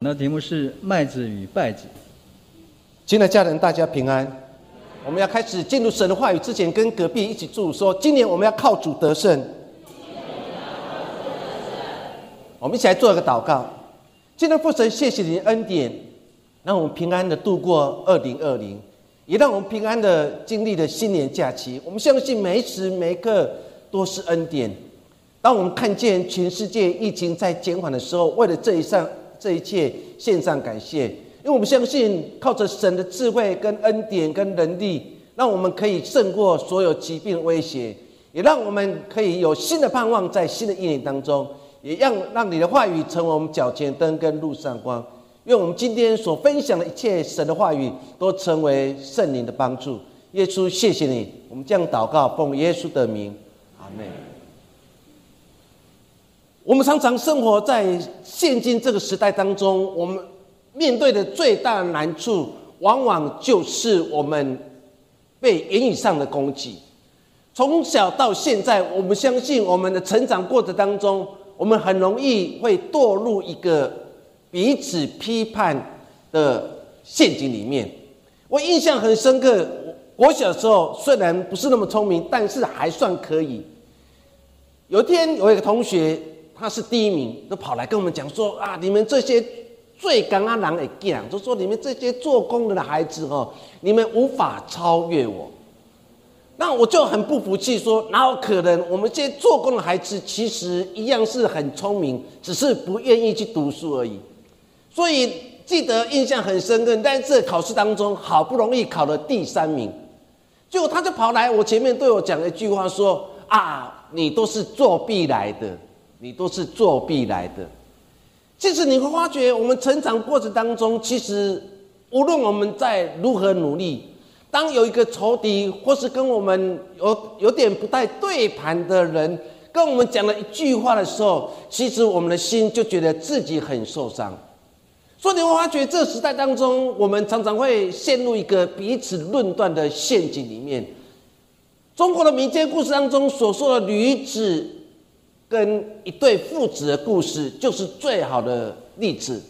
那题目是麦子与稗子。亲爱的家人，大家平安。我们要开始进入神的话语之前，跟隔壁一起祝说：今年我们要靠主得胜。我们一起来做一个祷告。今天父神，谢谢你的恩典，让我们平安的度过二零二零，也让我们平安的经历了新年假期。我们相信每一时每刻都是恩典。当我们看见全世界疫情在减缓的时候，为了这一扇。这一切献上感谢，因为我们相信靠着神的智慧、跟恩典、跟能力，让我们可以胜过所有疾病威胁，也让我们可以有新的盼望在新的一年当中，也让让你的话语成为我们脚前灯跟路上光。愿我们今天所分享的一切神的话语，都成为圣灵的帮助。耶稣，谢谢你，我们这样祷告奉耶稣的名，阿门。我们常常生活在现今这个时代当中，我们面对的最大的难处，往往就是我们被言语上的攻击。从小到现在，我们相信我们的成长过程当中，我们很容易会堕入一个彼此批判的陷阱里面。我印象很深刻，我小时候虽然不是那么聪明，但是还算可以。有一天，有一个同学。他是第一名，都跑来跟我们讲说啊，你们这些最刚刚狼的讲，就说你们这些做工的孩子哦，你们无法超越我。那我就很不服气，说哪有可能？我们这些做工的孩子其实一样是很聪明，只是不愿意去读书而已。所以记得印象很深刻，在这考试当中好不容易考了第三名，结果他就跑来我前面对我讲了一句话，说啊，你都是作弊来的。你都是作弊来的。其实你会发觉，我们成长过程当中，其实无论我们在如何努力，当有一个仇敌或是跟我们有有点不太对盘的人跟我们讲了一句话的时候，其实我们的心就觉得自己很受伤。所以你会发觉，这时代当中，我们常常会陷入一个彼此论断的陷阱里面。中国的民间故事当中所说的女子。跟一对父子的故事就是最好的例子。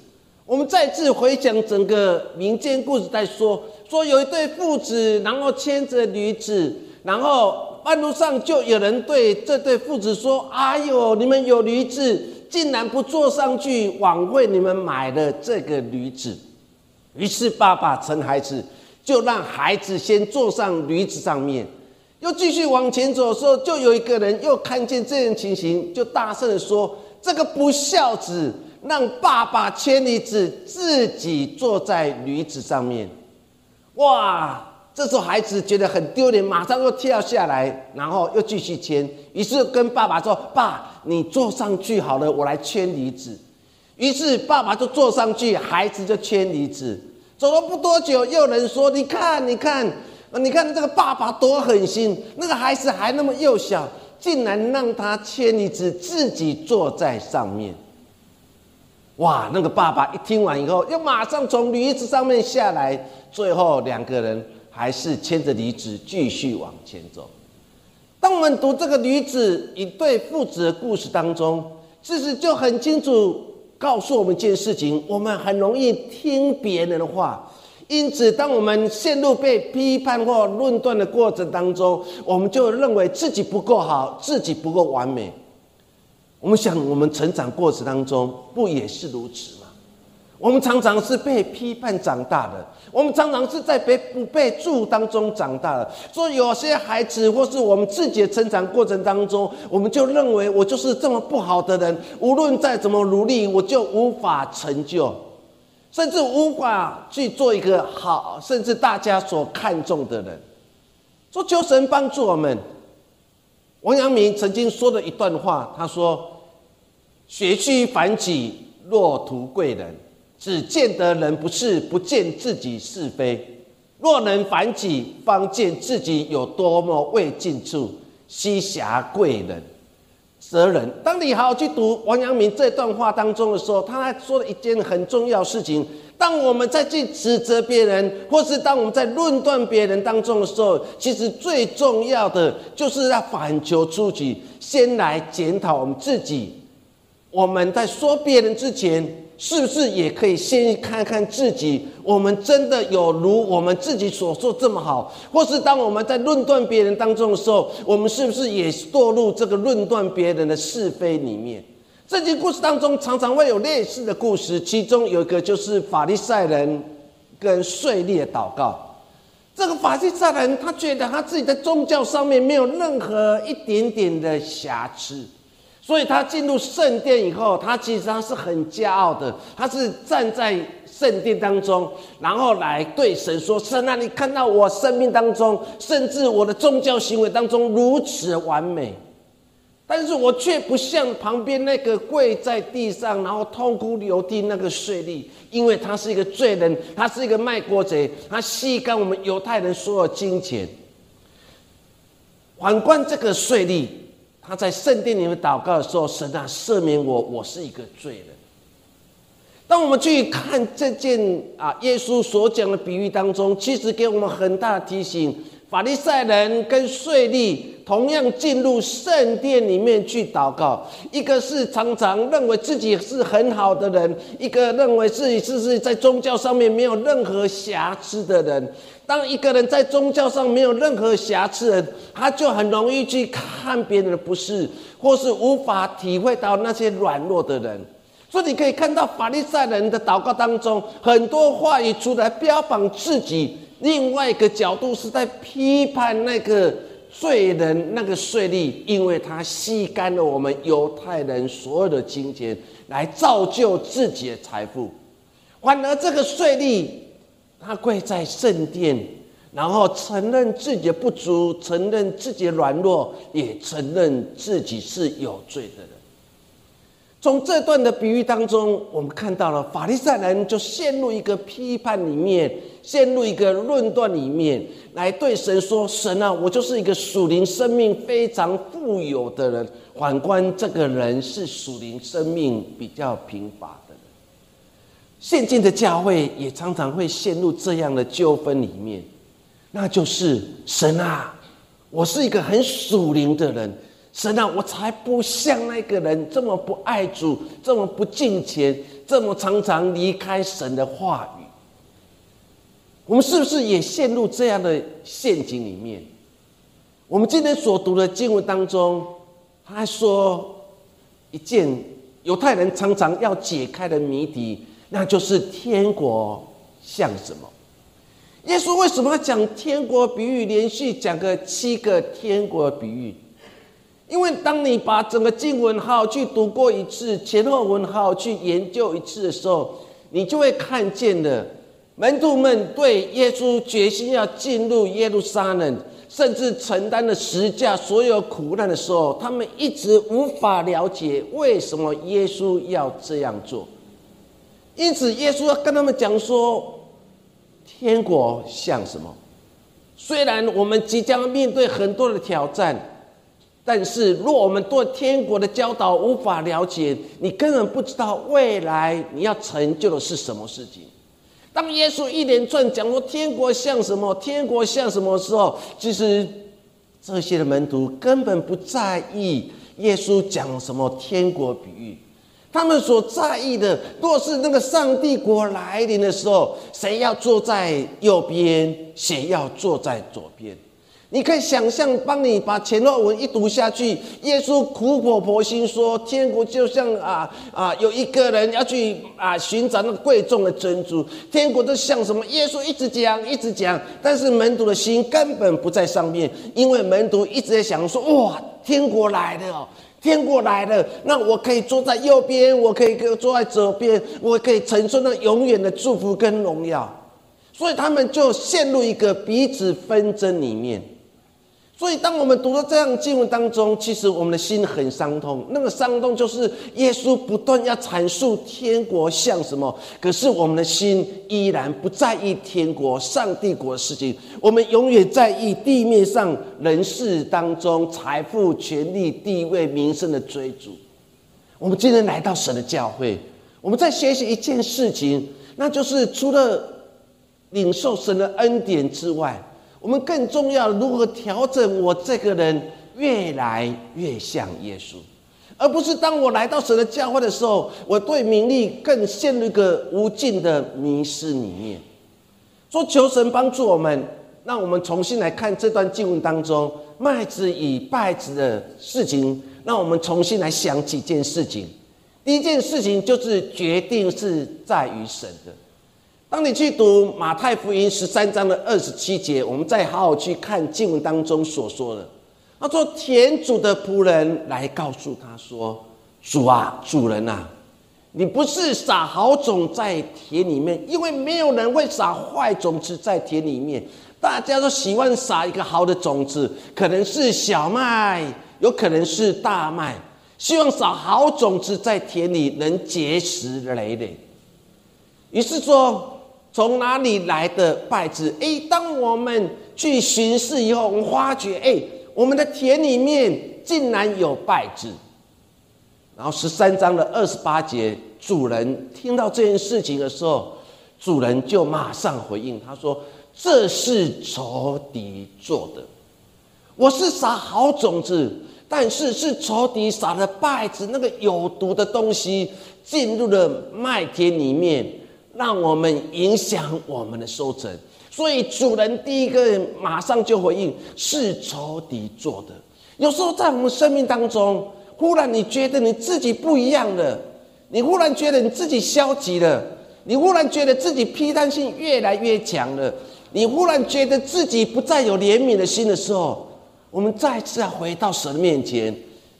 我们再次回想整个民间故事，在说说有一对父子，然后牵着驴子，然后半路上就有人对这对父子说：“哎呦，你们有驴子，竟然不坐上去，枉费你们买了这个驴子。”于是爸爸趁孩子，就让孩子先坐上驴子上面。又继续往前走的时候，就有一个人又看见这样情形，就大声的说：“这个不孝子，让爸爸牵驴子，自己坐在驴子上面。”哇！这时候孩子觉得很丢脸，马上又跳下来，然后又继续牵。于是跟爸爸说：“爸，你坐上去好了，我来牵驴子。”于是爸爸就坐上去，孩子就牵驴子。走了不多久，又有人说：“你看，你看。”啊！你看这个爸爸多狠心，那个孩子还那么幼小，竟然让他牵一只，自己坐在上面。哇！那个爸爸一听完以后，又马上从驴子上面下来，最后两个人还是牵着驴子继续往前走。当我们读这个女子一对父子的故事当中，其实就很清楚告诉我们一件事情：我们很容易听别人的话。因此，当我们陷入被批判或论断的过程当中，我们就认为自己不够好，自己不够完美。我们想，我们成长过程当中不也是如此吗？我们常常是被批判长大的，我们常常是在被不被助当中长大的。所以，有些孩子或是我们自己的成长过程当中，我们就认为我就是这么不好的人，无论再怎么努力，我就无法成就。甚至无法去做一个好，甚至大家所看重的人。说求神帮助我们。王阳明曾经说的一段话，他说：“学须反己，若图贵人，只见得人不是，不见自己是非。若能反己，方见自己有多么未尽处，西侠贵人。”责任。当你好好去读王阳明这段话当中的时候，他说了一件很重要的事情：当我们在去指责别人，或是当我们在论断别人当中的时候，其实最重要的就是要反求诸己，先来检讨我们自己。我们在说别人之前，是不是也可以先看看自己？我们真的有如我们自己所说这么好？或是当我们在论断别人当中的时候，我们是不是也堕入这个论断别人的是非里面？圣经故事当中常常会有类似的故事，其中有一个就是法利赛人跟税吏的祷告。这个法利赛人他觉得他自己在宗教上面没有任何一点点的瑕疵。所以他进入圣殿以后，他其实他是很骄傲的，他是站在圣殿当中，然后来对神说：“神啊，你看到我生命当中，甚至我的宗教行为当中如此完美，但是我却不像旁边那个跪在地上，然后痛哭流涕那个税吏，因为他是一个罪人，他是一个卖国贼，他吸干我们犹太人所有金钱。反观这个税吏。”他在圣殿里面祷告的时候，神啊，赦免我，我是一个罪人。当我们去看这件啊，耶稣所讲的比喻当中，其实给我们很大的提醒：法利赛人跟税吏同样进入圣殿里面去祷告，一个是常常认为自己是很好的人，一个认为自己是是在宗教上面没有任何瑕疵的人。当一个人在宗教上没有任何瑕疵，他就很容易去看别人的不是，或是无法体会到那些软弱的人。所以你可以看到法利赛人的祷告当中，很多话语出来标榜自己；另外一个角度是在批判那个罪人、那个税吏，因为他吸干了我们犹太人所有的金钱，来造就自己的财富。反而这个税吏。他跪在圣殿，然后承认自己的不足，承认自己的软弱，也承认自己是有罪的人。从这段的比喻当中，我们看到了法利赛人就陷入一个批判里面，陷入一个论断里面，来对神说：“神啊，我就是一个属灵生命非常富有的人。反观这个人是属灵生命比较贫乏。”现今的教会也常常会陷入这样的纠纷里面，那就是神啊，我是一个很属灵的人，神啊，我才不像那个人这么不爱主，这么不敬虔，这么常常离开神的话语。我们是不是也陷入这样的陷阱里面？我们今天所读的经文当中，他还说一件犹太人常常要解开的谜题。那就是天国像什么？耶稣为什么要讲天国比喻？连续讲个七个天国比喻？因为当你把整个经文号去读过一次，前后文号去研究一次的时候，你就会看见的门徒们对耶稣决心要进入耶路撒冷，甚至承担了十架所有苦难的时候，他们一直无法了解为什么耶稣要这样做。因此，耶稣要跟他们讲说：“天国像什么？虽然我们即将面对很多的挑战，但是若我们对天国的教导无法了解，你根本不知道未来你要成就的是什么事情。当耶稣一连串讲说天国像什么，天国像什么时候，其实这些的门徒根本不在意耶稣讲什么天国比喻。”他们所在意的，若是那个上帝国来临的时候，谁要坐在右边，谁要坐在左边？你可以想象，帮你把前后文一读下去，耶稣苦口婆心说，天国就像啊啊，有一个人要去啊寻找那个贵重的珍珠，天国都像什么？耶稣一直讲，一直讲，但是门徒的心根本不在上面，因为门徒一直在想说，哇，天国来了。天过来了，那我可以坐在右边，我可以坐在左边，我可以承受那永远的祝福跟荣耀。所以他们就陷入一个彼此纷争里面。所以，当我们读到这样经文当中，其实我们的心很伤痛。那个伤痛就是耶稣不断要阐述天国像什么，可是我们的心依然不在意天国、上帝国的事情。我们永远在意地面上人事当中财富、权力、地位、名声的追逐。我们今天来到神的教会，我们在学习一件事情，那就是除了领受神的恩典之外。我们更重要，如何调整我这个人越来越像耶稣？而不是当我来到神的教会的时候，我对名利更陷入一个无尽的迷失里面。说求神帮助我们，让我们重新来看这段经文当中麦子与稗子的事情，让我们重新来想几件事情。第一件事情就是决定是在于神的。当你去读马太福音十三章的二十七节，我们再好好去看经文当中所说的。他说：“田主的仆人来告诉他说：‘主啊，主人呐，你不是撒好种在田里面，因为没有人会撒坏种子在田里面。大家都喜欢撒一个好的种子，可能是小麦，有可能是大麦，希望撒好种子在田里能结实累累。于是说。”从哪里来的败子？哎，当我们去巡视以后，我们发觉，哎，我们的田里面竟然有败子。然后十三章的二十八节，主人听到这件事情的时候，主人就马上回应他说：“这是仇敌做的。我是撒好种子，但是是仇敌撒的败子，那个有毒的东西进入了麦田里面。”让我们影响我们的收成，所以主人第一个马上就回应是仇敌做的。有时候在我们生命当中，忽然你觉得你自己不一样了，你忽然觉得你自己消极了，你忽然觉得自己批判性越来越强了，你忽然觉得自己不再有怜悯的心的时候，我们再次回到神面前，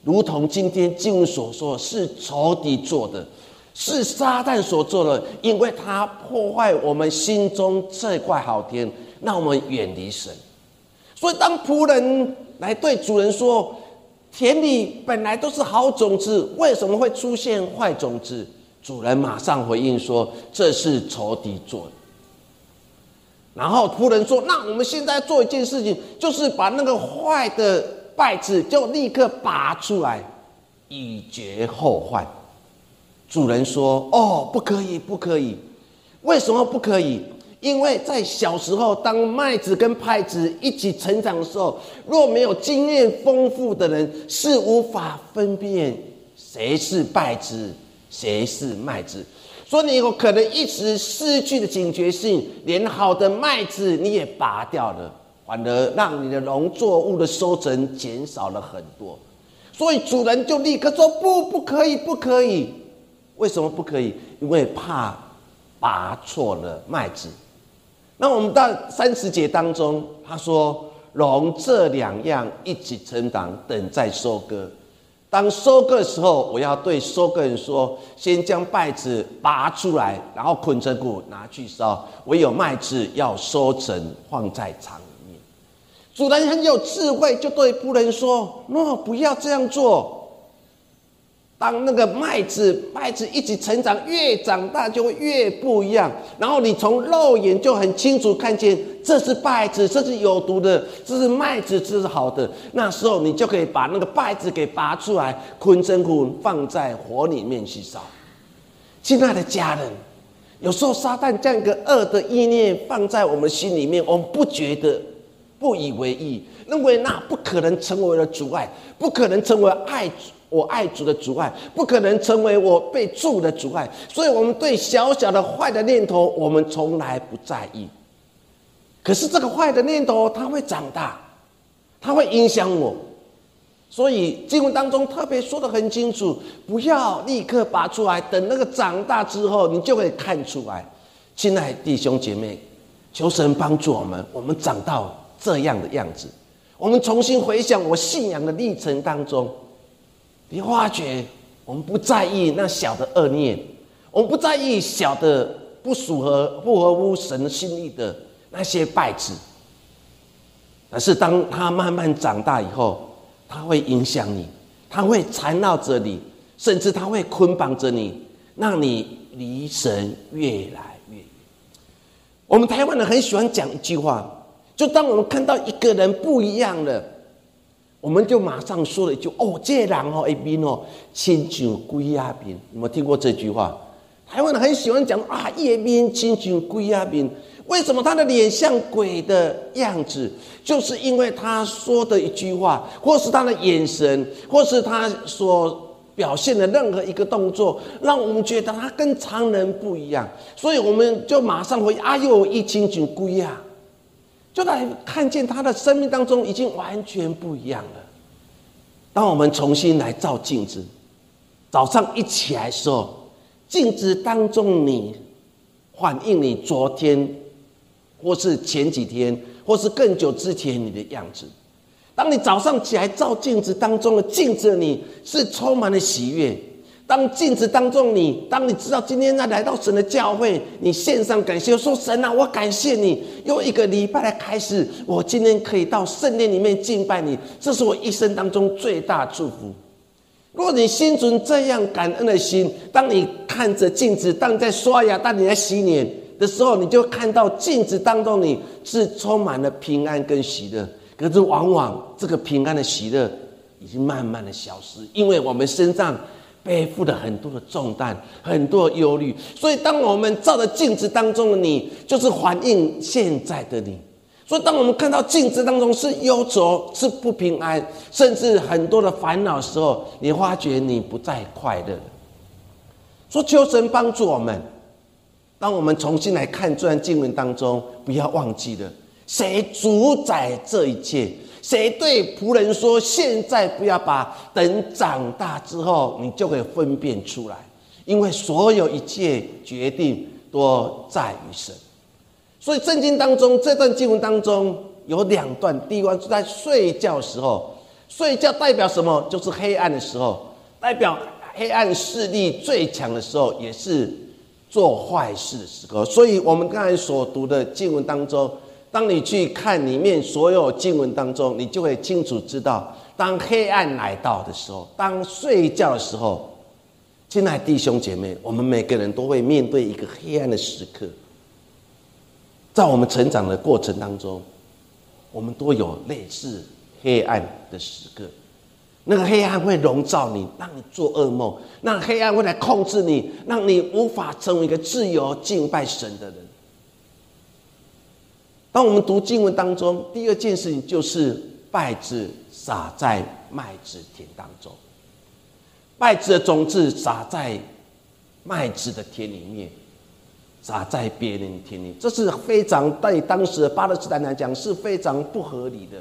如同今天经文所说，是仇敌做的。是撒旦所做的，因为他破坏我们心中这块好天，让我们远离神。所以，当仆人来对主人说：“田里本来都是好种子，为什么会出现坏种子？”主人马上回应说：“这是仇敌做的。”然后仆人说：“那我们现在做一件事情，就是把那个坏的稗子就立刻拔出来，以绝后患。”主人说：“哦，不可以，不可以。为什么不可以？因为在小时候，当麦子跟稗子一起成长的时候，若没有经验丰富的人，是无法分辨谁是稗子，谁是麦子。所以你有可能一时失去了警觉性，连好的麦子你也拔掉了，反而让你的农作物的收成减少了很多。所以主人就立刻说：不，不可以，不可以。”为什么不可以？因为怕拔错了麦子。那我们到三十节当中，他说：“容这两样一起成长，等再收割。当收割的时候，我要对收割人说：先将麦子拔出来，然后捆成谷拿去烧。唯有麦子要收成，放在厂里面。”主人很有智慧，就对仆人说：“诺，不要这样做。”当那个麦子麦子一起成长，越长大就会越不一样。然后你从肉眼就很清楚看见，这是麦子，这是有毒的；这是麦子，这是好的。那时候你就可以把那个麦子给拔出来，捆成捆放在火里面去烧。亲爱的家人，有时候撒旦将一个恶的意念放在我们心里面，我们不觉得，不以为意，认为那不可能成为了阻碍，不可能成为爱。我爱主的阻碍，不可能成为我被助的阻碍。所以，我们对小小的坏的念头，我们从来不在意。可是，这个坏的念头，它会长大，它会影响我。所以，经文当中特别说的很清楚：不要立刻拔出来，等那个长大之后，你就会看出来。亲爱弟兄姐妹，求神帮助我们，我们长到这样的样子。我们重新回想我信仰的历程当中。你发觉，我们不在意那小的恶念，我们不在意小的不符合不合乎神心意的那些败子。但是当他慢慢长大以后，他会影响你，他会缠绕着你，甚至他会捆绑着你，让你离神越来越远。我们台湾人很喜欢讲一句话，就当我们看到一个人不一样了。我们就马上说了一句：“哦，这人哦，一边哦，亲像鬼啊边。”有没有听过这句话？台湾人很喜欢讲啊，一边亲像鬼啊边。为什么他的脸像鬼的样子？就是因为他说的一句话，或是他的眼神，或是他所表现的任何一个动作，让我们觉得他跟常人不一样，所以我们就马上会啊，又一清群归呀，就来看见他的生命当中已经完全不一样了。当我们重新来照镜子，早上一起来的时候，镜子当中你反映你昨天，或是前几天，或是更久之前你的样子。当你早上起来照镜子当中的镜子，你是充满了喜悦。当镜子当中你，当你知道今天在来到神的教会，你献上感谢，说神啊，我感谢你，用一个礼拜来开始，我今天可以到圣殿里面敬拜你，这是我一生当中最大的祝福。如果你心存这样感恩的心，当你看着镜子，当你在刷牙，当你在洗脸的时候，你就看到镜子当中你是充满了平安跟喜乐。可是，往往这个平安的喜乐已经慢慢的消失，因为我们身上背负了很多的重担，很多的忧虑。所以，当我们照着镜子当中的你，就是反映现在的你。所以，当我们看到镜子当中是忧愁、是不平安，甚至很多的烦恼时候，你发觉你不再快乐。说求神帮助我们，当我们重新来看这段经文当中，不要忘记了。谁主宰这一切？谁对仆人说：“现在不要把，等长大之后，你就可以分辨出来。因为所有一切决定都在于神。”所以圣经当中这段经文当中有两段，第一段是在睡觉时候，睡觉代表什么？就是黑暗的时候，代表黑暗势力最强的时候，也是做坏事的时候。所以我们刚才所读的经文当中。当你去看里面所有经文当中，你就会清楚知道，当黑暗来到的时候，当睡觉的时候，亲爱弟兄姐妹，我们每个人都会面对一个黑暗的时刻。在我们成长的过程当中，我们都有类似黑暗的时刻。那个黑暗会笼罩你，让你做噩梦；那黑暗会来控制你，让你无法成为一个自由敬拜神的人。当我们读经文当中，第二件事情就是败子撒在麦子田当中，败子的种子撒在麦子的田里面，撒在别人田里，这是非常对当时的巴勒斯坦来讲是非常不合理的。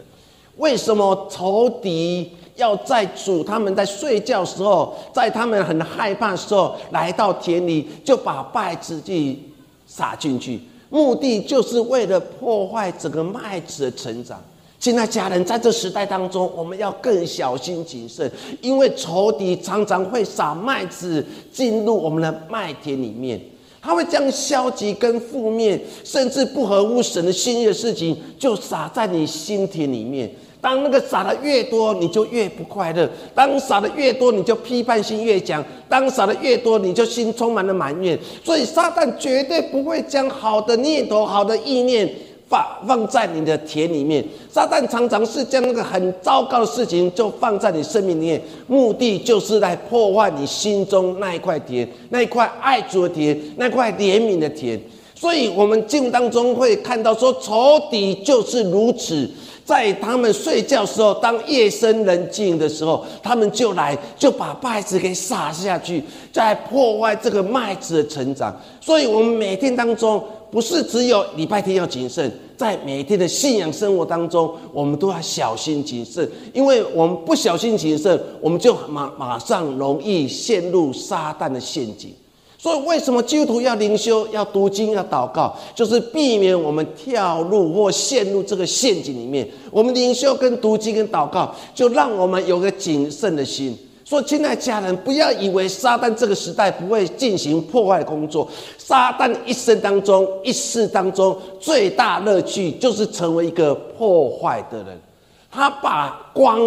为什么仇敌要在主他们在睡觉时候，在他们很害怕的时候，来到田里就把败子去撒进去？目的就是为了破坏整个麦子的成长。现在家人在这时代当中，我们要更小心谨慎，因为仇敌常常会撒麦子进入我们的麦田里面，他会将消极跟负面，甚至不合乎神的心意的事情，就撒在你心田里面。当那个撒的越多，你就越不快乐；当撒的越多，你就批判性越强；当撒的越多，你就心充满了埋怨。所以撒旦绝对不会将好的念头、好的意念放放在你的田里面。撒旦常常是将那个很糟糕的事情就放在你生命里面，目的就是来破坏你心中那一块田、那一块爱主的田、那块怜悯的田。所以，我们经当中会看到说，仇敌就是如此。在他们睡觉时候，当夜深人静的时候，他们就来就把麦子给撒下去，在破坏这个麦子的成长。所以，我们每天当中不是只有礼拜天要谨慎，在每天的信仰生活当中，我们都要小心谨慎，因为我们不小心谨慎，我们就马马上容易陷入撒旦的陷阱。所以，为什么基督徒要灵修、要读经、要祷告，就是避免我们跳入或陷入这个陷阱里面。我们灵修、跟读经、跟祷告，就让我们有个谨慎的心。说，亲爱家人，不要以为撒旦这个时代不会进行破坏工作。撒旦一生当中、一世当中，最大乐趣就是成为一个破坏的人。他把光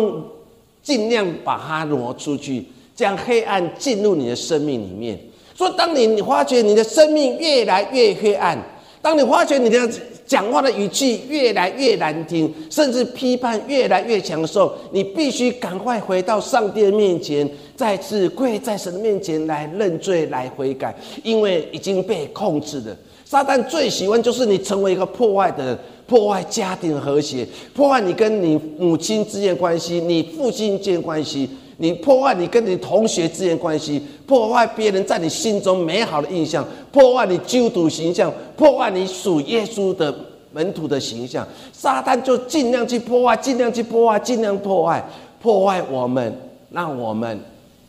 尽量把它挪出去，将黑暗进入你的生命里面。说，当你你发觉你的生命越来越黑暗，当你发觉你的讲话的语气越来越难听，甚至批判越来越强的时候，你必须赶快回到上帝的面前，再次跪在神的面前来认罪、来悔改，因为已经被控制了。撒旦最喜欢就是你成为一个破坏的，破坏家庭和谐，破坏你跟你母亲之间关系，你父亲之间关系。你破坏你跟你同学之间关系，破坏别人在你心中美好的印象，破坏你基督徒形象，破坏你属耶稣的门徒的形象。撒旦就尽量去破坏，尽量去破坏，尽量破坏，破坏我们，让我们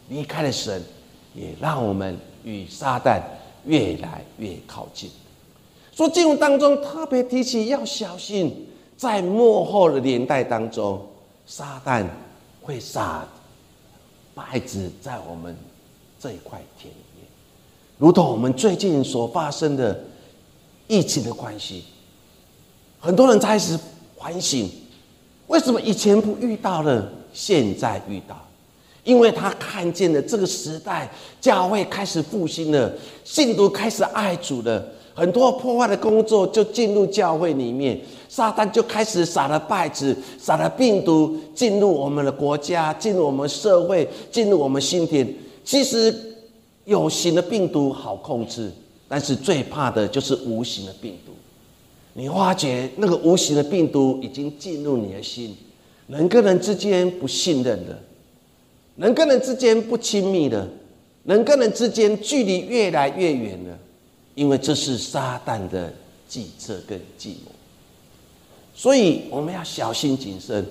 离开了神，也让我们与撒旦越来越靠近。说经文当中特别提起要小心，在幕后的年代当中，撒旦会撒败子在我们这一块田里面，如同我们最近所发生的疫情的关系，很多人开始反省，为什么以前不遇到了，现在遇到？因为他看见了这个时代，教会开始复兴了，信徒开始爱主了。很多破坏的工作就进入教会里面，撒旦就开始撒了败子，撒了病毒进入我们的国家，进入我们社会，进入我们心田。其实有形的病毒好控制，但是最怕的就是无形的病毒。你发觉那个无形的病毒已经进入你的心，人跟人之间不信任的，人跟人之间不亲密的，人跟人之间距离越来越远了。因为这是撒旦的计策跟计谋，所以我们要小心谨慎，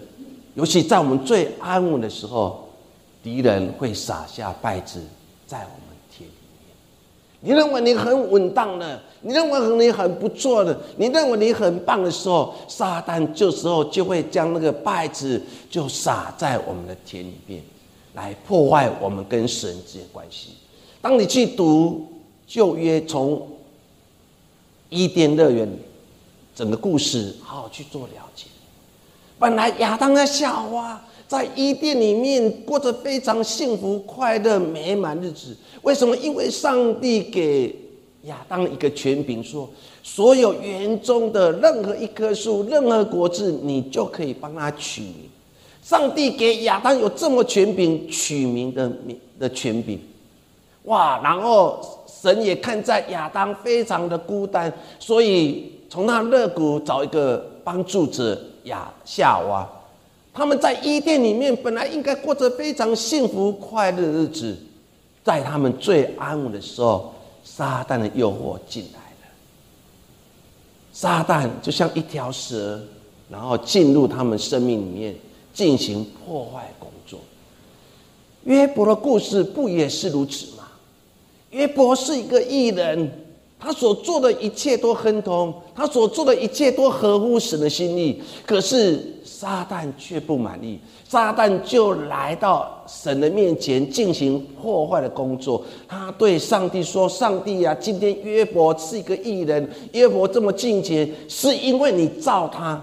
尤其在我们最安稳的时候，敌人会撒下败子在我们田里面。你认为你很稳当的，你认为你很不错的，你认为你很棒的时候，撒旦这时候就会将那个败子就撒在我们的田里面，来破坏我们跟神之间关系。当你去读。旧约从伊甸乐园整个故事好好去做了解。本来亚当和夏娃在伊甸里面过着非常幸福、快乐、美满日子。为什么？因为上帝给亚当一个权柄，说所有园中的任何一棵树、任何果子，你就可以帮他取名。上帝给亚当有这么权柄取名的名的权柄，哇！然后。神也看在亚当非常的孤单，所以从那肋骨找一个帮助者亚夏娃。他们在伊甸里面本来应该过着非常幸福快乐的日子，在他们最安稳的时候，撒旦的诱惑进来了。撒旦就像一条蛇，然后进入他们生命里面进行破坏工作。约伯的故事不也是如此吗？约伯是一个艺人，他所做的一切都亨通，他所做的一切都合乎神的心意。可是撒旦却不满意，撒旦就来到神的面前进行破坏的工作。他对上帝说：“上帝呀，今天约伯是一个艺人，约伯这么敬虔，是因为你造他，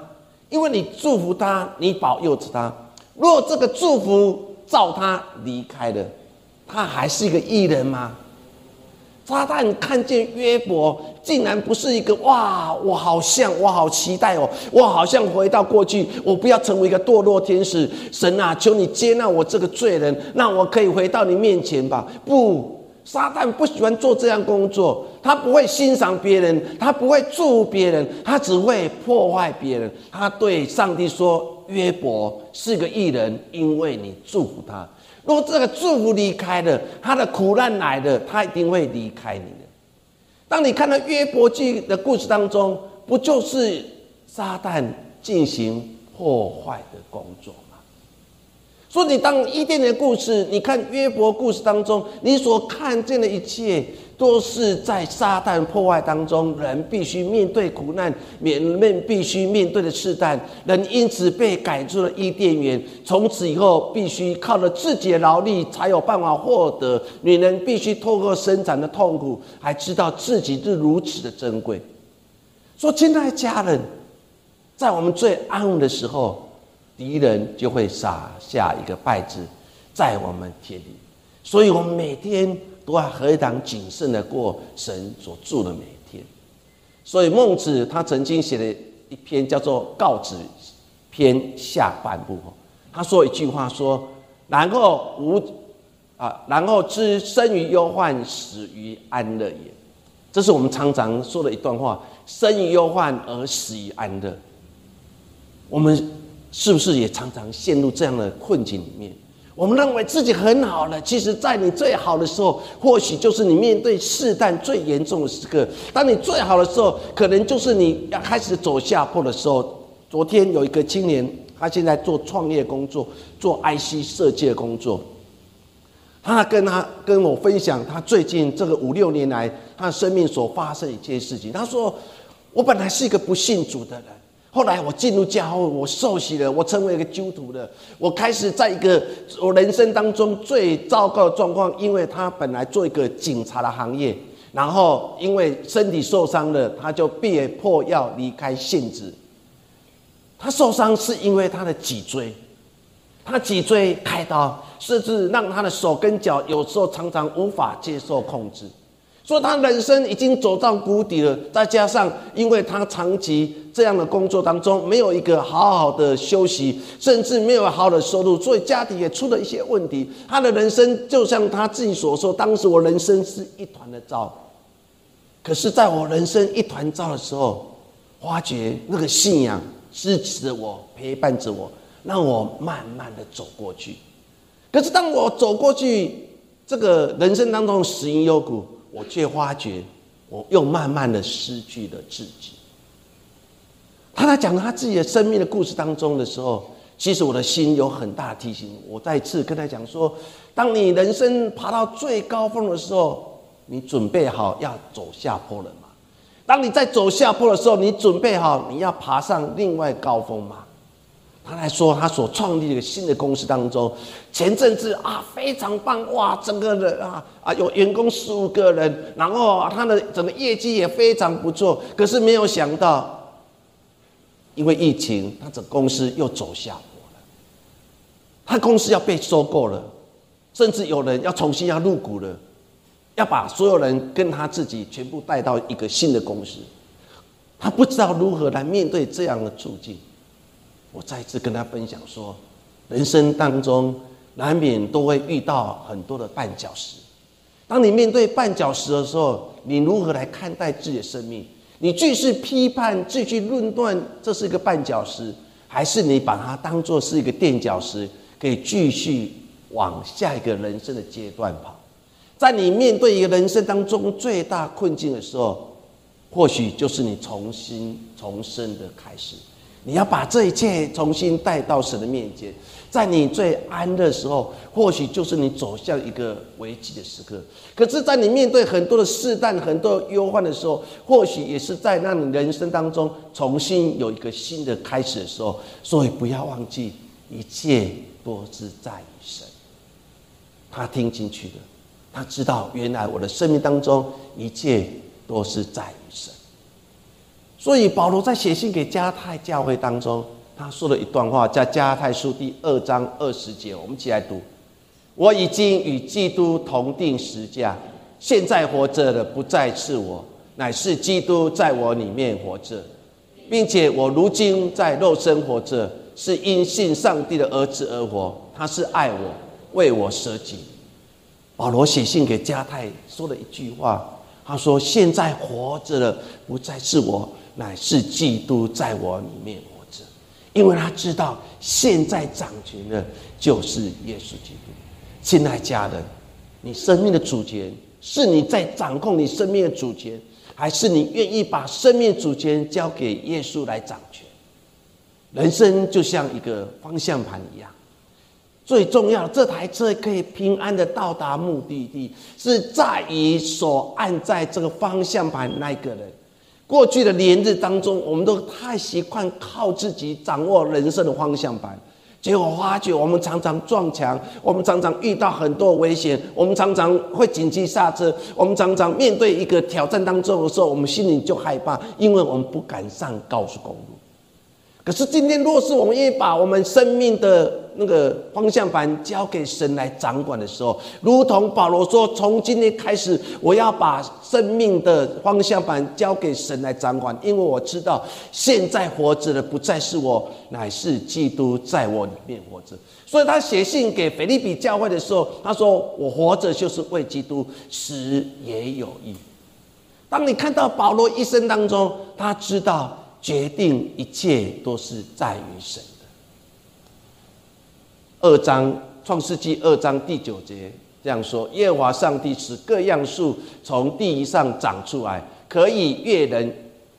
因为你祝福他，你保佑着他。若这个祝福造他离开了，他还是一个艺人吗？”撒旦看见约伯，竟然不是一个哇！我好像，我好期待哦！我好像回到过去，我不要成为一个堕落天使。神啊，求你接纳我这个罪人，让我可以回到你面前吧。不，撒旦不喜欢做这样工作，他不会欣赏别人，他不会祝福别人，他只会破坏别人。他对上帝说：“约伯是个艺人，因为你祝福他。”如果这个祝福离开了，他的苦难来了，他一定会离开你的。当你看到约伯记的故事当中，不就是撒旦进行破坏的工作吗？所以，你当伊甸的故事，你看约伯故事当中，你所看见的一切。都是在撒旦破坏当中，人必须面对苦难，面面必须面对的试探，人因此被赶出了伊甸园。从此以后，必须靠着自己的劳力才有办法获得。女人必须透过生产的痛苦，还知道自己是如此的珍贵。说，亲爱的家人，在我们最安稳的时候，敌人就会撒下一个败子在我们田里，所以我们每天。都要何等谨慎的过神所住的每一天，所以孟子他曾经写了一篇叫做《告子篇》下半部，他说一句话说：“然后无啊，然后知生于忧患，死于安乐也。”这是我们常常说的一段话：“生于忧患而死于安乐。”我们是不是也常常陷入这样的困境里面？我们认为自己很好了，其实，在你最好的时候，或许就是你面对试探最严重的时刻。当你最好的时候，可能就是你要开始走下坡的时候。昨天有一个青年，他现在做创业工作，做 IC 设计的工作。他跟他跟我分享，他最近这个五六年来，他生命所发生一件事情。他说：“我本来是一个不信主的人。”后来我进入教会，我受洗了，我成为一个基督徒了。我开始在一个我人生当中最糟糕的状况，因为他本来做一个警察的行业，然后因为身体受伤了，他就被迫要离开现职。他受伤是因为他的脊椎，他脊椎开刀，甚至让他的手跟脚有时候常常无法接受控制。说他人生已经走到谷底了，再加上因为他长期这样的工作当中没有一个好好的休息，甚至没有好好的收入，所以家庭也出了一些问题。他的人生就像他自己所说，当时我人生是一团的糟。可是，在我人生一团糟的时候，发觉那个信仰支持着我，陪伴着我，让我慢慢的走过去。可是，当我走过去，这个人生当中死因幽谷。我却发觉，我又慢慢的失去了自己。他在讲他自己的生命的故事当中的时候，其实我的心有很大的提醒。我再次跟他讲说：，当你人生爬到最高峰的时候，你准备好要走下坡了吗？当你在走下坡的时候，你准备好你要爬上另外高峰吗？他来说，他所创立一个新的公司当中，前阵子啊非常棒哇，整个人啊啊有员工十五个人，然后他的整个业绩也非常不错。可是没有想到，因为疫情，他这公司又走下坡了。他公司要被收购了，甚至有人要重新要入股了，要把所有人跟他自己全部带到一个新的公司。他不知道如何来面对这样的处境。我再一次跟他分享说，人生当中难免都会遇到很多的绊脚石。当你面对绊脚石的时候，你如何来看待自己的生命？你继续批判、继续论断这是一个绊脚石，还是你把它当做是一个垫脚石，可以继续往下一个人生的阶段跑？在你面对一个人生当中最大困境的时候，或许就是你重新重生的开始。你要把这一切重新带到神的面前，在你最安的时候，或许就是你走向一个危机的时刻；可是，在你面对很多的试探、很多忧患的时候，或许也是在让你人生当中重新有一个新的开始的时候。所以，不要忘记，一切都是在于神。他听进去的，他知道，原来我的生命当中一切都是在。所以保罗在写信给加太教会当中，他说了一段话，在加太书第二章二十节，我们一起来读：我已经与基督同定十架，现在活着的不再是我，乃是基督在我里面活着，并且我如今在肉身活着，是因信上帝的儿子而活，他是爱我，为我舍己。保罗写信给加太说了一句话，他说：现在活着的不再是我。乃是基督在我里面活着，因为他知道现在掌权的就是耶稣基督。亲爱家人，你生命的主权是你在掌控你生命的主权，还是你愿意把生命主权交给耶稣来掌权？人生就像一个方向盘一样，最重要这台车可以平安的到达目的地，是在于所按在这个方向盘那个人。过去的连日当中，我们都太习惯靠自己掌握人生的方向盘，结果发觉我们常常撞墙，我们常常遇到很多危险，我们常常会紧急刹车，我们常常面对一个挑战当中的时候，我们心里就害怕，因为我们不敢上高速公路。可是今天，若是我们愿意把我们生命的那个方向盘交给神来掌管的时候，如同保罗说：“从今天开始，我要把生命的方向盘交给神来掌管，因为我知道现在活着的不再是我，乃是基督在我里面活着。”所以他写信给腓利比教会的时候，他说：“我活着就是为基督，死也有益。”当你看到保罗一生当中，他知道。决定一切都是在于神。二章创世纪二章第九节这样说：耶和华上帝使各样树从地上长出来，可以悦人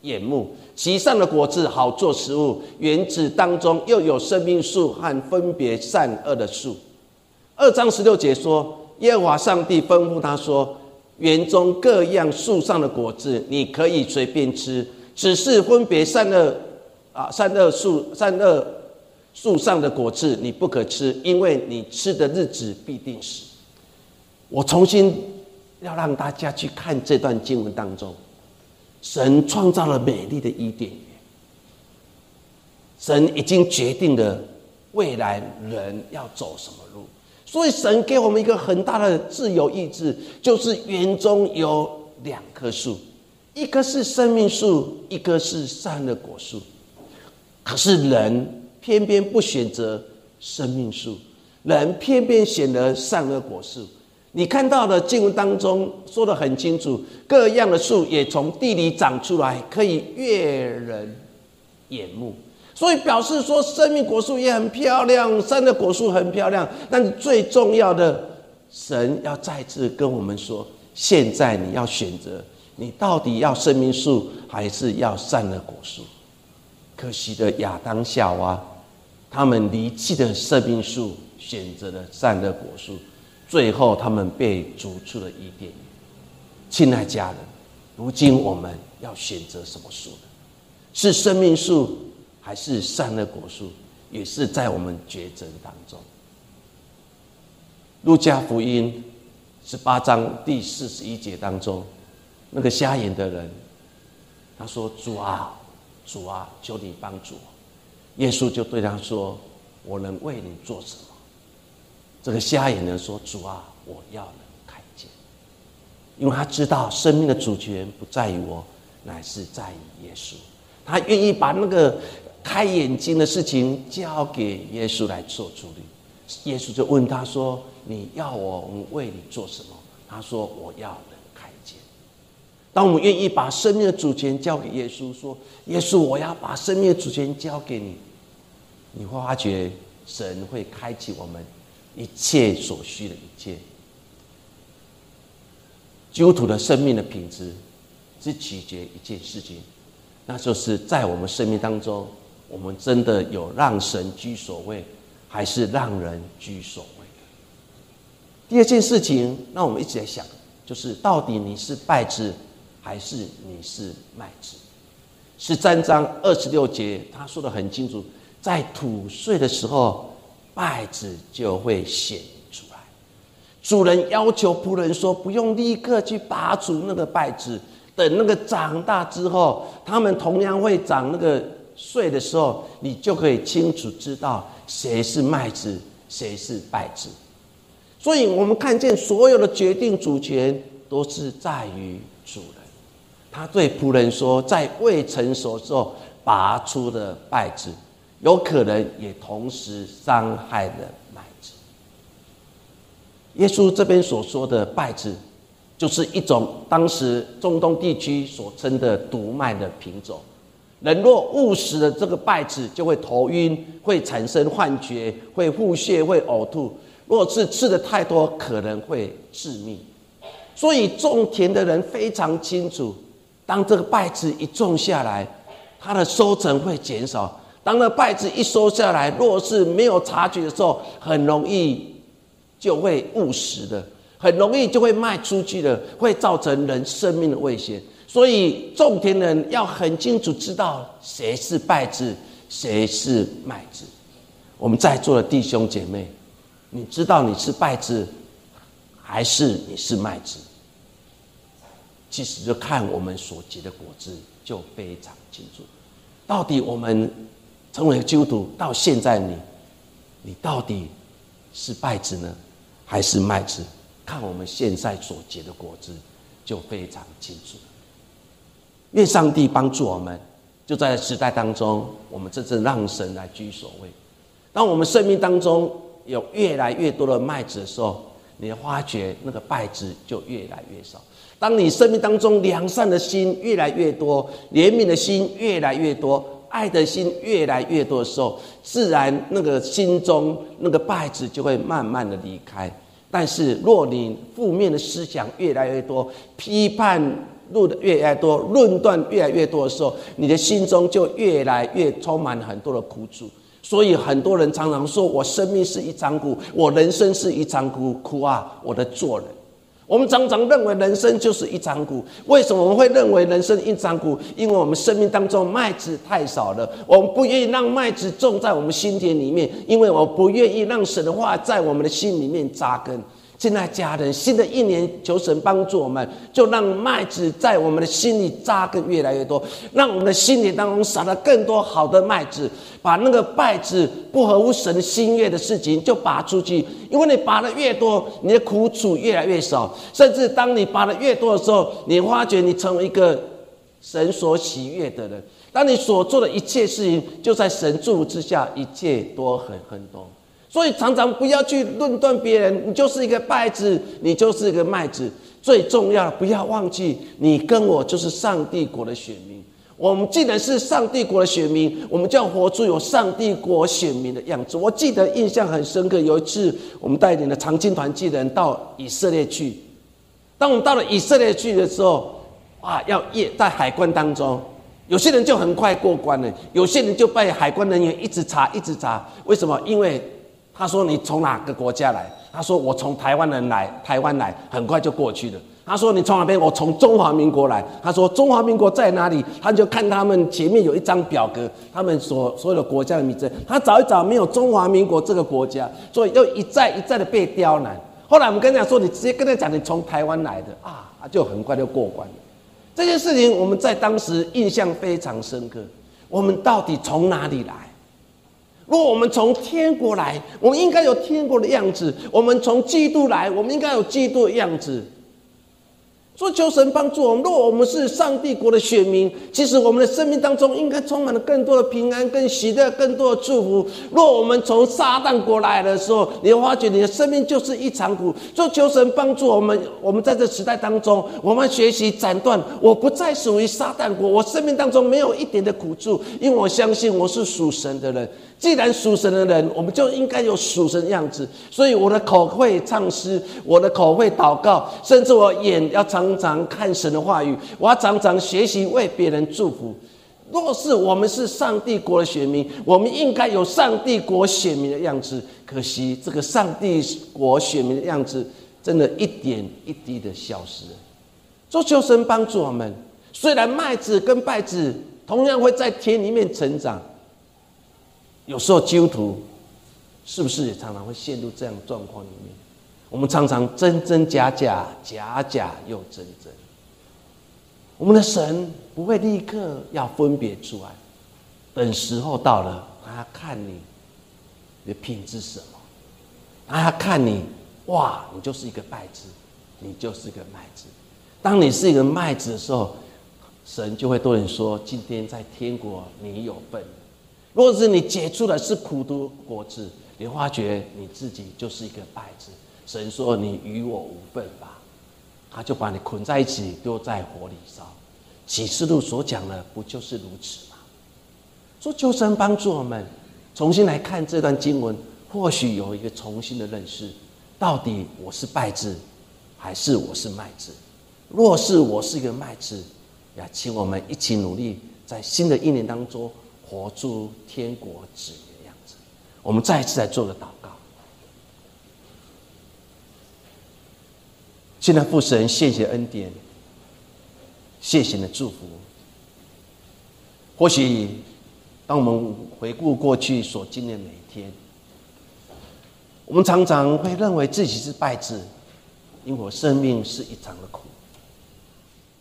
眼目，其上的果子好做食物。园子当中又有生命树和分别善恶的树。二章十六节说：耶和华上帝吩咐他说。园中各样树上的果子，你可以随便吃，只是分别善恶啊，善恶树善恶树上的果子你不可吃，因为你吃的日子必定死。我重新要让大家去看这段经文当中，神创造了美丽的伊甸园，神已经决定了未来人要走什么路。所以神给我们一个很大的自由意志，就是园中有两棵树，一棵是生命树，一棵是善的果树。可是人偏偏不选择生命树，人偏偏选择善恶果树。你看到的经文当中说的很清楚，各样的树也从地里长出来，可以悦人眼目。所以表示说，生命果树也很漂亮，山的果树很漂亮。但是最重要的，神要再次跟我们说：现在你要选择，你到底要生命树，还是要善的果树？可惜的亚当夏娃，他们离弃的生命树，选择了善的果树，最后他们被逐出了伊甸园。亲爱家人，如今我们要选择什么树呢？是生命树？还是善恶果树，也是在我们抉择当中。路加福音十八章第四十一节当中，那个瞎眼的人，他说：“主啊，主啊，求你帮助我。”耶稣就对他说：“我能为你做什么？”这个瞎眼人说：“主啊，我要能看见。”因为他知道生命的主权不在于我，乃是在于耶稣。他愿意把那个。开眼睛的事情交给耶稣来做主理，耶稣就问他说：“你要我为你做什么？”他说：“我要。”当我们愿意把生命的主权交给耶稣，说：“耶稣，我要把生命的主权交给你。”你会发觉神会开启我们一切所需的一切。基督徒的生命的品质，只取决一件事情，那就是在我们生命当中。我们真的有让神居首位，还是让人居首位？第二件事情，那我们一直在想，就是到底你是败子，还是你是麦子？十三章二十六节，他说的很清楚，在土碎的时候，麦子就会显出来。主人要求仆人说，不用立刻去拔除那个麦子，等那个长大之后，他们同样会长那个。穗的时候，你就可以清楚知道谁是麦子，谁是麦子。所以，我们看见所有的决定主权都是在于主人。他对仆人说：“在未成熟时候拔出的败子，有可能也同时伤害了麦子。”耶稣这边所说的败子，就是一种当时中东地区所称的毒麦的品种。人若误食了这个败子，就会头晕，会产生幻觉，会腹泻，会呕吐。若是吃的太多，可能会致命。所以种田的人非常清楚，当这个败子一种下来，它的收成会减少。当那败子一收下来，若是没有察觉的时候，很容易就会误食的，很容易就会卖出去的，会造成人生命的危险。所以种田人要很清楚知道谁是败子，谁是麦子。我们在座的弟兄姐妹，你知道你是败子，还是你是麦子？其实就看我们所结的果子就非常清楚。到底我们成为基督徒到现在，你你到底是败子呢，还是麦子？看我们现在所结的果子就非常清楚。愿上帝帮助我们，就在时代当中，我们真正让神来居首位。当我们生命当中有越来越多的麦子的时候，你发觉那个败子就越来越少。当你生命当中良善的心越来越多，怜悯的心越来越多，爱的心越来越多的时候，自然那个心中那个败子就会慢慢的离开。但是，若你负面的思想越来越多，批判论的越来越多，论断越来越多的时候，你的心中就越来越充满很多的苦楚。所以，很多人常常说：“我生命是一场苦，我人生是一场苦，苦啊，我的做人。”我们常常认为人生就是一张苦。为什么我们会认为人生一张苦？因为我们生命当中麦子太少了，我们不愿意让麦子种在我们心田里面，因为我不愿意让神的话在我们的心里面扎根。现在家人，新的一年求神帮助我们，就让麦子在我们的心里扎根越来越多，让我们的心里当中撒了更多好的麦子，把那个败子不合乎神心愿的事情就拔出去。因为你拔的越多，你的苦楚越来越少，甚至当你拔的越多的时候，你发觉你成为一个神所喜悦的人。当你所做的一切事情，就在神祝福之下，一切都很很多。所以常常不要去论断别人，你就是一个败子，你就是一个麦子。最重要的，不要忘记，你跟我就是上帝国的选民。我们既然是上帝国的选民，我们就要活出有上帝国选民的样子。我记得印象很深刻，有一次我们带领的长青团记的人到以色列去。当我们到了以色列去的时候，啊，要夜在海关当中，有些人就很快过关了，有些人就被海关人员一直查，一直查。为什么？因为他说：“你从哪个国家来？”他说：“我从台湾人来，台湾来，很快就过去了。”他说：“你从哪边？”我从中华民国来。他说：“中华民国在哪里？”他就看他们前面有一张表格，他们所所有的国家的名字。他找一找，没有中华民国这个国家，所以又一再一再的被刁难。后来我们跟他说：“你直接跟他讲，你从台湾来的啊，他就很快就过关了。”这件事情我们在当时印象非常深刻。我们到底从哪里来？若我们从天国来，我们应该有天国的样子；我们从基督来，我们应该有基督的样子。说求神帮助我们。若我们是上帝国的选民，其实我们的生命当中应该充满了更多的平安、更喜乐、更多的祝福。若我们从撒旦国来的时候，你会发觉你的生命就是一场苦。说求神帮助我们，我们在这时代当中，我们学习斩断，我不再属于撒旦国，我生命当中没有一点的苦处，因为我相信我是属神的人。既然属神的人，我们就应该有属神的样子。所以我的口会唱诗，我的口会祷告，甚至我眼要常常看神的话语，我要常常学习为别人祝福。若是我们是上帝国的选民，我们应该有上帝国选民的样子。可惜这个上帝国选民的样子，真的一点一滴的消失。做求神帮助我们。虽然麦子跟稗子同样会在田里面成长。有时候基督徒是不是也常常会陷入这样状况里面？我们常常真真假假，假假又真真。我们的神不会立刻要分别出来，等时候到了，他看你你的品质什么，他看你，哇，你就是一个麦子，你就是一个麦子。当你是一个麦子的时候，神就会对你说：“今天在天国，你有份。”若是你结出的是苦毒果子，你发觉你自己就是一个败子。神说：“你与我无份吧。”他就把你捆在一起，丢在火里烧。启示录所讲的不就是如此吗？说求神帮助我们重新来看这段经文，或许有一个重新的认识：到底我是败子，还是我是麦子？若是我是一个麦子，呀，请我们一起努力，在新的一年当中。活出天国子民的样子，我们再一次来做个祷告。现在父神，谢谢恩典，谢谢你的祝福。或许当我们回顾过去所经历的每一天，我们常常会认为自己是败子，因为我生命是一场的苦。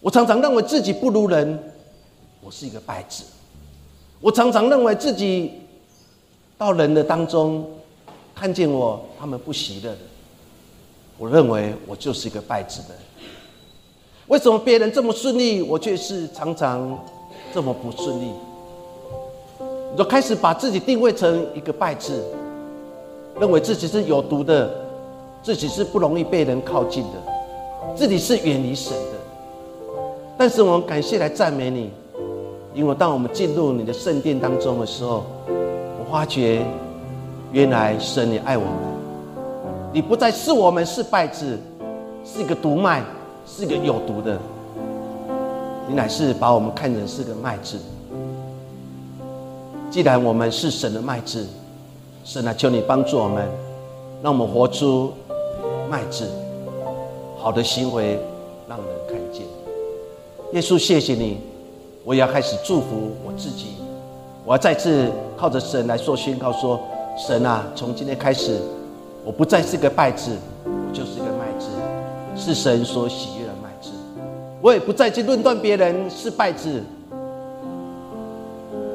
我常常认为自己不如人，我是一个败子。我常常认为自己到人的当中看见我，他们不喜乐的。我认为我就是一个败子的。为什么别人这么顺利，我却是常常这么不顺利？我就开始把自己定位成一个败子，认为自己是有毒的，自己是不容易被人靠近的，自己是远离神的。但是我们感谢来赞美你。因为当我们进入你的圣殿当中的时候，我发觉原来神你爱我们，你不再是我们是败子，是一个毒麦，是一个有毒的，你乃是把我们看成是个麦子。既然我们是神的麦子，神啊，求你帮助我们，让我们活出麦子好的行为，让人看见。耶稣，谢谢你，我也要开始祝福我自己。我要再次靠着神来做宣告：说，神啊，从今天开始，我不再是个败子，我就是一个麦子，是神所喜悦的麦子。我也不再去论断别人是败子。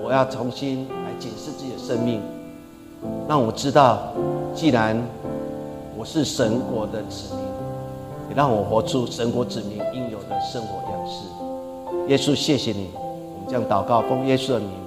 我要重新来检视自己的生命，让我知道，既然我是神国的子民，也让我活出神国子民应有的生活样式。耶稣，谢谢你，这样祷告奉耶稣的名。